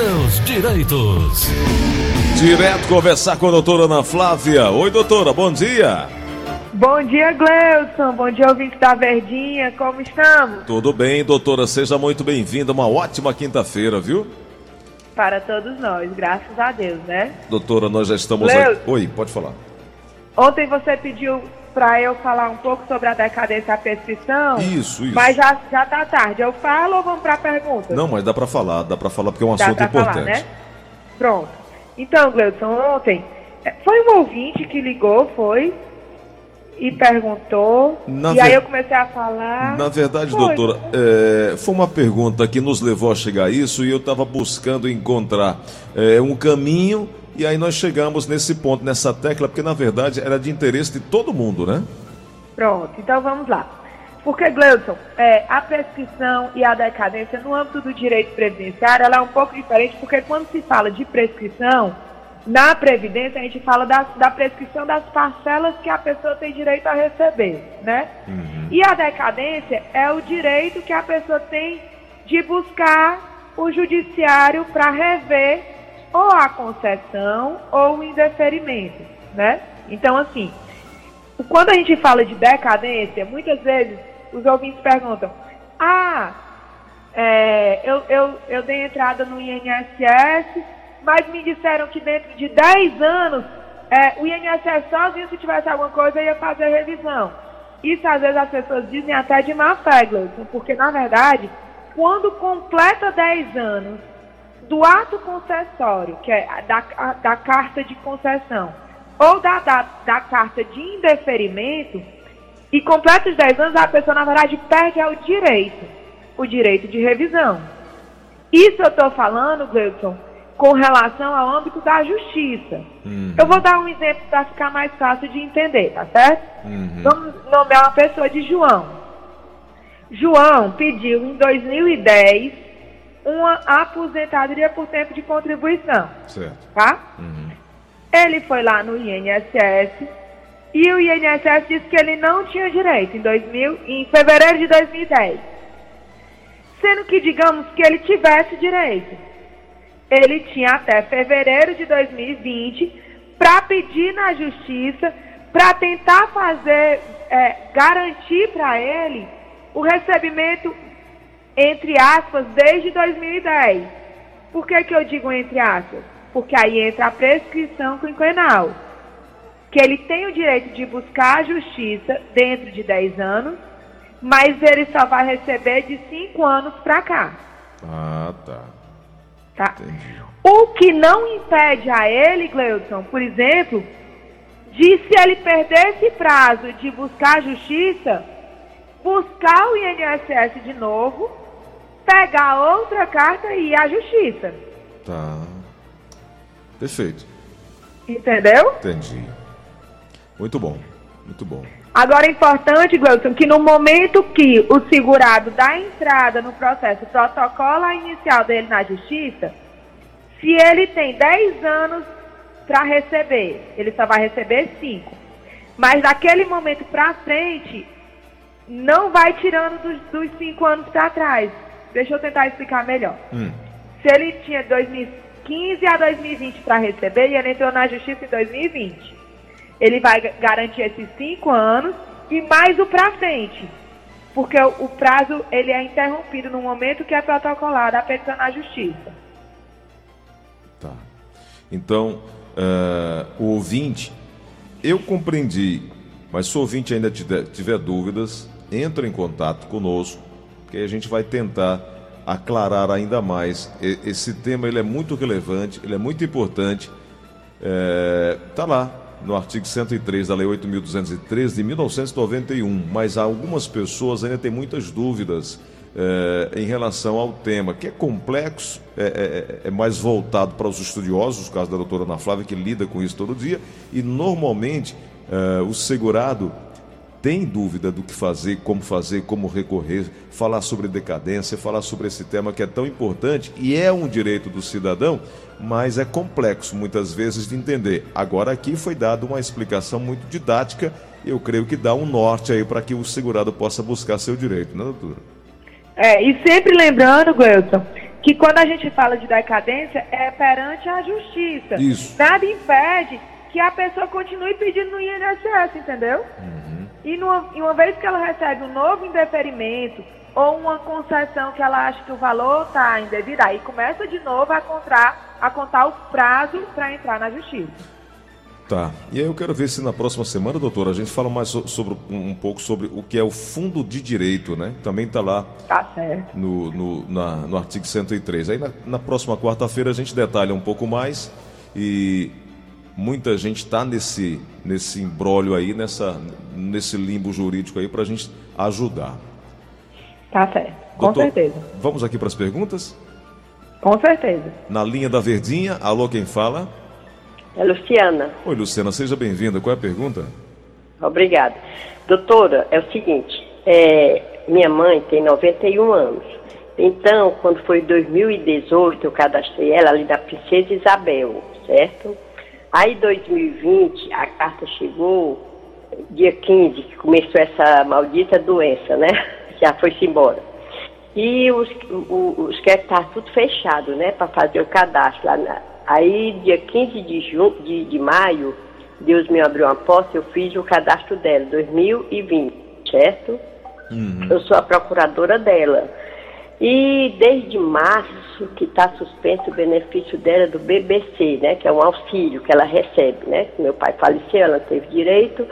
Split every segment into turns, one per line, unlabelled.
seus direitos.
Direto conversar com a doutora Ana Flávia. Oi, doutora, bom dia.
Bom dia, Gleudson. Bom dia, ouvinte da Verdinha. Como estamos?
Tudo bem, doutora. Seja muito bem-vinda. Uma ótima quinta-feira, viu?
Para todos nós, graças a Deus, né?
Doutora, nós já estamos
Gleudson.
aqui. Oi, pode falar.
Ontem você pediu para eu falar um pouco sobre a decadência da prescrição.
Isso, isso.
Mas já, já tá tarde. Eu falo ou vamos para a pergunta?
Não, mas dá pra falar, dá pra falar porque é um
Dá
assunto importante.
falar, né? Pronto. Então, Gleudson, ontem eh, foi um ouvinte que ligou, foi, e perguntou.
Na
e aí
ver-
eu comecei a falar.
Na verdade,
Foi.
doutora, é, foi uma pergunta que nos levou a chegar a isso e eu estava buscando encontrar é, um caminho e aí nós chegamos nesse ponto, nessa tecla, porque na verdade era de interesse de todo mundo, né?
Pronto, então vamos lá. Porque, Gleudson, é, a prescrição e a decadência no âmbito do direito previdenciário ela é um pouco diferente, porque quando se fala de prescrição, na Previdência a gente fala da, da prescrição das parcelas que a pessoa tem direito a receber, né? E a decadência é o direito que a pessoa tem de buscar o judiciário para rever ou a concessão ou o indeferimento, né? Então, assim, quando a gente fala de decadência, muitas vezes os ouvintes perguntam: Ah, é, eu, eu, eu dei entrada no INSS, mas me disseram que dentro de 10 anos é, o INSS sozinho, se tivesse alguma coisa, ia fazer revisão. Isso às vezes as pessoas dizem até de má fé, porque na verdade, quando completa 10 anos do ato concessório, que é da, da carta de concessão, ou da, da, da carta de indeferimento, e completa os 10 anos, a pessoa, na verdade, perde o direito, o direito de revisão. Isso eu estou falando, Gleudson, com relação ao âmbito da justiça. Eu vou dar um exemplo para ficar mais fácil de entender, tá certo? Vamos nomear uma pessoa de João. João pediu em 2010 uma aposentadoria por tempo de contribuição,
Certo.
tá? Ele foi lá no INSS e o INSS disse que ele não tinha direito em, 2000, em fevereiro de 2010. Sendo que, digamos que ele tivesse direito. Ele tinha até fevereiro de 2020 para pedir na justiça, para tentar fazer, é, garantir para ele o recebimento, entre aspas, desde 2010. Por que, que eu digo entre aspas? Porque aí entra a prescrição quinquenal. Que ele tem o direito de buscar a justiça dentro de 10 anos, mas ele só vai receber de 5 anos para cá.
Ah, tá.
Tá?
Entendi.
O que não impede a ele, Gleudson, por exemplo, de se ele perder esse prazo de buscar a justiça, buscar o INSS de novo, pegar outra carta e ir à justiça.
Tá. Perfeito.
Entendeu?
Entendi. Muito bom. Muito bom.
Agora é importante, Gleudson, que no momento que o segurado dá entrada no processo, protocola inicial dele na justiça, se ele tem 10 anos para receber, ele só vai receber 5. Mas daquele momento para frente, não vai tirando dos 5 anos para trás. Deixa eu tentar explicar melhor.
Hum.
Se ele tinha 2015 a 2020 para receber e ele entrou na justiça em 2020, ele vai ga- garantir esses cinco anos e mais o para frente, porque o, prazo ele é interrompido no momento que é protocolada a petição na justiça.
Tá. Então, eh, o ouvinte, eu compreendi, mas se o ouvinte ainda tiver, tiver dúvidas, entra em contato conosco, que a gente vai tentar aclarar ainda mais. Esse tema ele é muito relevante, ele é muito importante. Está lá no artigo 103 da Lei 8.213 de 1991, mas algumas pessoas ainda têm muitas dúvidas eh, em relação ao tema, que é complexo, é, é- é mais voltado para os estudiosos, o caso da doutora Ana Flávia, que lida com isso todo dia, e normalmente eh, o segurado tem dúvida do que fazer, como fazer, como recorrer, falar sobre decadência, falar sobre esse tema que é tão importante e é um direito do cidadão, mas é complexo muitas vezes de entender. Agora aqui foi dada uma explicação muito didática, eu creio que dá um norte aí para que o segurado possa buscar seu direito, né, doutora?
É, e sempre lembrando, Gleuton, que quando a gente fala de decadência é perante a justiça.
Isso.
Nada impede que a pessoa continue pedindo no INSS, entendeu?
Uhum.
E, numa, uma vez que ela recebe um novo indeferimento ou uma concessão que ela acha que o valor está indevido, aí começa de novo a contar, a contar o prazo para entrar na justiça.
Tá. E aí eu quero ver se na próxima semana, doutora, a gente fala mais sobre um, um pouco sobre o que é o fundo de direito, né? Também está lá
Tá certo.
no, no, na- no artigo 103. Aí na, na próxima quarta-feira a gente detalha um pouco mais e muita gente está nesse, nesse embrólio aí, nessa, nesse limbo jurídico aí para a gente ajudar.
Tá certo. Com
Doutor,
certeza.
Vamos aqui para as perguntas?
Com certeza.
Na linha da Verdinha, alô, quem fala?
É Luciana.
Oi, Luciana, seja bem-vinda. Qual é a pergunta?
Obrigada. Doutora, é o seguinte, é, minha mãe tem 91 anos. Então, quando foi em 2018, eu cadastrei ela ali da Princesa Isabel, certo? Aí, em 2020, a carta chegou, dia 15, que começou essa maldita doença, né? Já foi-se embora. E os, o- os que estavam tudo fechado, né, para fazer o cadastro lá. Na, aí, dia 15 de, ju, de, de maio, Deus me abriu uma porta, eu fiz o cadastro dela, 2020, certo? Eu sou a procuradora dela. E desde março que está suspenso o benefício dela do BBC, né? Que é um auxílio que ela recebe, né? Meu pai faleceu, ela teve direito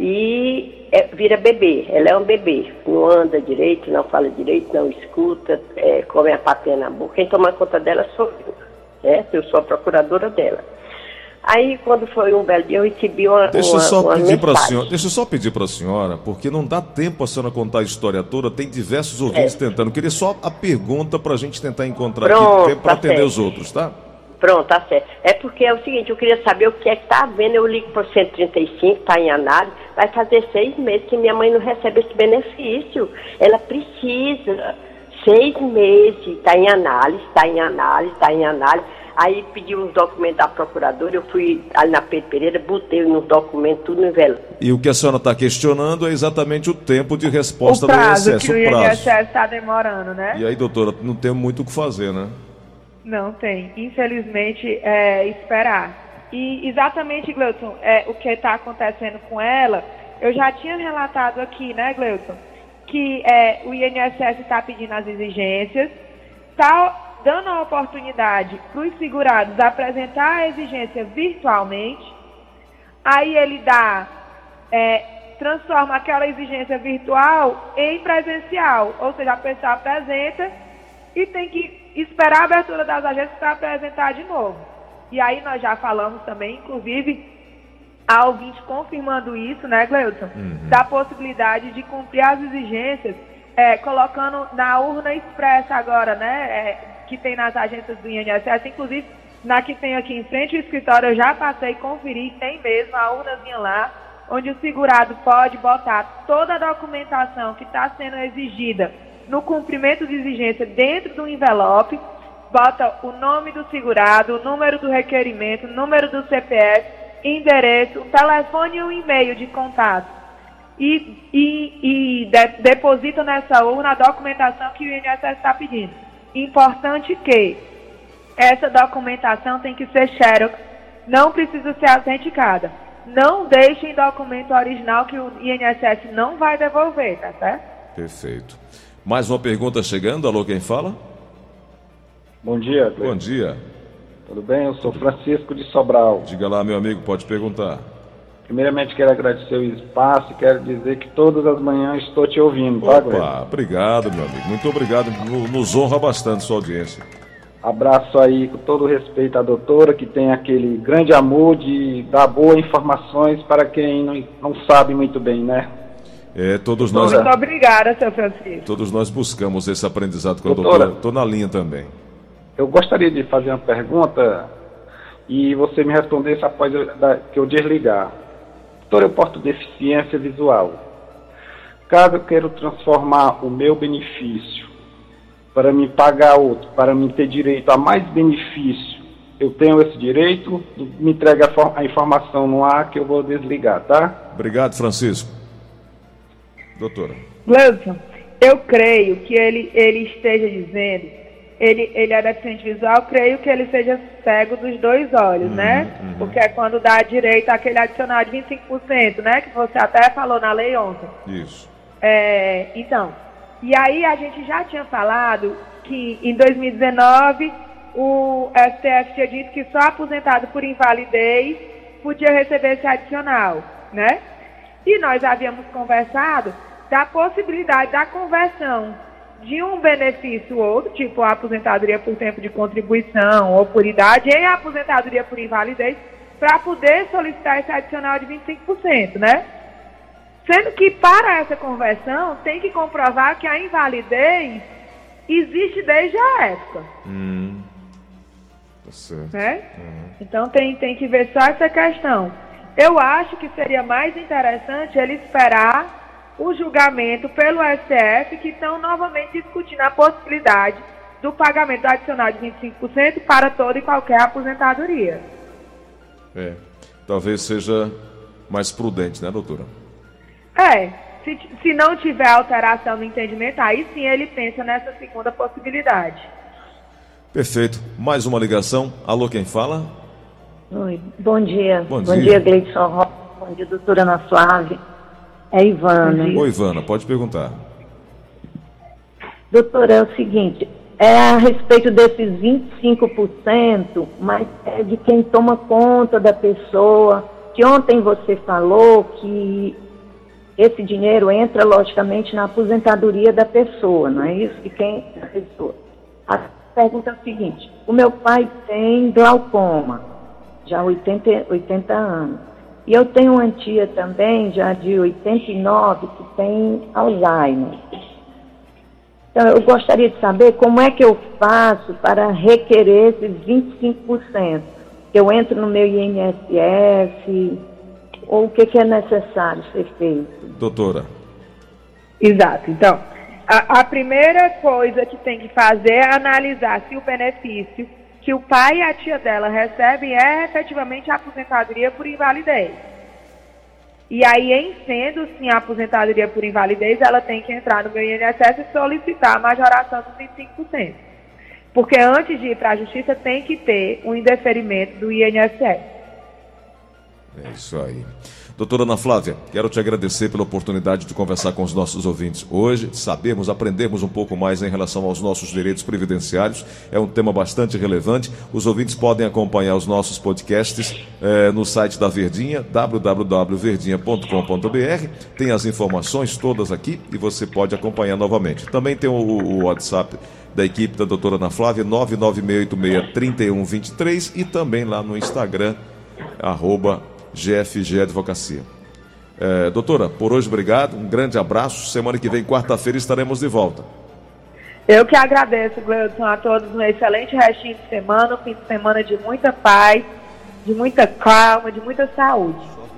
e é, vira bebê. Ela é um bebê, não anda direito, não fala direito, não escuta, é, come a papinha na boca. Quem toma conta dela sou eu, certo? Eu sou a procuradora dela. Aí, quando foi um belo dia, eu recebi uma,
Deixa eu só
uma
pedir para senhora, deixa eu só pedir para a senhora, porque não dá tempo a senhora contar a história toda, tem diversos ouvintes
É.
tentando. Eu queria só a pergunta para a gente tentar encontrar
Pronto,
aqui tempo para
tá
atender
certo.
os outros, tá?
Pronto, tá certo. É porque é o seguinte, eu queria saber o que é que tá havendo. Eu ligo por 135, tá em análise. Vai fazer seis meses que minha mãe não recebe esse benefício. Ela precisa. Seis meses, tá em análise, tá em análise, tá em análise. Aí pedi uns documentos da procuradora, eu fui ali na Pedro Pereira, botei nos documentos, tudo no envelope.
E o que a senhora está questionando é exatamente o tempo de resposta
o prazo
do INSS,
que o
o prazo.
INSS está demorando, né?
E aí, doutora, não tem muito o que fazer, né?
Não tem. Infelizmente, é esperar. E exatamente, Gleuton, é, o que está acontecendo com ela, eu já tinha relatado aqui, né, Gleuton, que é, o INSS está pedindo as exigências, está dando a oportunidade para os segurados apresentar a exigência virtualmente, aí ele dá, é, transforma aquela exigência virtual em presencial, ou seja, a pessoa apresenta e tem que esperar a abertura das agências para apresentar de novo. E aí nós já falamos também, inclusive, a ouvinte confirmando isso, né, Gleudson, da possibilidade de cumprir as exigências, é, colocando na urna expressa agora, né, é, que tem nas agências do INSS, inclusive na que tem aqui em frente o escritório, eu já passei, conferi, tem mesmo a urnazinha lá, onde o segurado pode botar toda a documentação que está sendo exigida no cumprimento de exigência dentro do envelope, bota o nome do segurado, o número do requerimento, o número do CPF, endereço, um telefone e um e-mail de contato. E, e, e de- deposita nessa urna a documentação que o INSS está pedindo. Importante que essa documentação tem que ser xerox, não precisa ser autenticada. Não deixem documento original que o INSS não vai devolver, tá certo?
Perfeito. Mais uma pergunta chegando. Alô, quem fala?
Bom dia,
Bom
Cleiton.
dia.
Tudo bem? Eu sou Francisco de Sobral.
Diga lá, meu amigo, pode perguntar.
Primeiramente quero agradecer o espaço e quero dizer que todas as manhãs estou te ouvindo, tá?
Opa, obrigado, meu amigo. Muito obrigado. No- Nos honra bastante sua audiência.
Abraço aí com todo respeito à doutora, que tem aquele grande amor de dar boas informações para quem não, não sabe muito bem, né?
É, todos nós,
Muito obrigada, seu Francisco.
todos nós buscamos esse aprendizado com a
Doutora.
doutora. Estou na linha também.
Eu gostaria de fazer uma pergunta e você me respondesse após eu- da- que eu desligar. Doutor, eu porto deficiência visual. Caso eu queira transformar o meu benefício para me pagar outro, para me ter direito a mais benefício, eu tenho esse direito? Me entrega a, a informação no ar que eu vou desligar, tá?
Obrigado, Francisco. Doutora.
Gleudson, eu creio que ele, ele esteja dizendo ele, ele é deficiente visual, creio que ele seja cego dos dois olhos,
Uhum,
né?
uhum.
Porque é quando dá direito àquele adicional de 25%, né? Que você até falou na lei ontem.
Isso.
É, então, e aí a gente já tinha falado que em 2019 o STF tinha dito que só aposentado por invalidez podia receber esse adicional, né? E nós havíamos conversado da possibilidade da conversão de um benefício ou outro, tipo a aposentadoria por tempo de contribuição ou por idade, em aposentadoria por invalidez, para poder solicitar esse adicional de 25%, né? Sendo que para essa conversão tem que comprovar que a invalidez existe desde a época,
Hum. Tá certo.
né? Então tem, tem que ver só essa questão. Eu acho que seria mais interessante ele esperar o julgamento pelo STF, que estão novamente discutindo a possibilidade do pagamento adicional de 25% para toda e qualquer aposentadoria.
É. Talvez seja mais prudente, né, doutora?
É, se, se não tiver alteração no entendimento, aí sim ele pensa nessa segunda possibilidade.
Perfeito. Mais uma ligação. Alô, quem fala?
Oi, bom dia.
Bom
Bom,
dia.
dia, Gleidson Rocha. Bom dia, doutora Ana Flávia. É Ivana.
Oi, Ivana, pode perguntar.
Doutora, é o seguinte, é a respeito desses 25%, mas é de quem toma conta da pessoa, que ontem você falou que esse dinheiro entra, logicamente, na aposentadoria da pessoa, não é isso? De quem da pessoa. A pergunta é o seguinte, o meu pai tem glaucoma, já há 80, 80 anos. E eu tenho uma tia também, já de 89, que tem Alzheimer. Então, eu gostaria de saber como é que eu faço para requerer esses 25%. Eu entro no meu INSS, ou o que, que é necessário ser feito?
Doutora.
Exato. Então, a, a primeira coisa que tem que fazer é analisar se o benefício que o pai e a tia dela recebem é efetivamente a aposentadoria por invalidez. E aí, em sendo sim a aposentadoria por invalidez, ela tem que entrar no meu INSS e solicitar a majoração dos 25%. Porque antes de ir para a justiça, tem que ter um indeferimento do INSS.
É isso aí. Doutora Ana Flávia, quero te agradecer pela oportunidade de conversar com os nossos ouvintes hoje, sabermos, aprendermos um pouco mais em relação aos nossos direitos previdenciários. É um tema bastante relevante. Os ouvintes podem acompanhar os nossos podcasts eh, no site da Verdinha, www.verdinha.com.br. Tem as informações todas aqui e você pode acompanhar novamente. Também tem o, o WhatsApp da equipe da doutora Ana Flávia, 996863123 e também lá no Instagram, arroba GFG Advocacia. É, doutora, por hoje obrigado, um grande abraço. Semana que vem, quarta-feira, estaremos de volta.
Eu que agradeço, Gleudson, a todos um excelente restinho de semana, um fim de semana de muita paz, de muita calma, de muita saúde.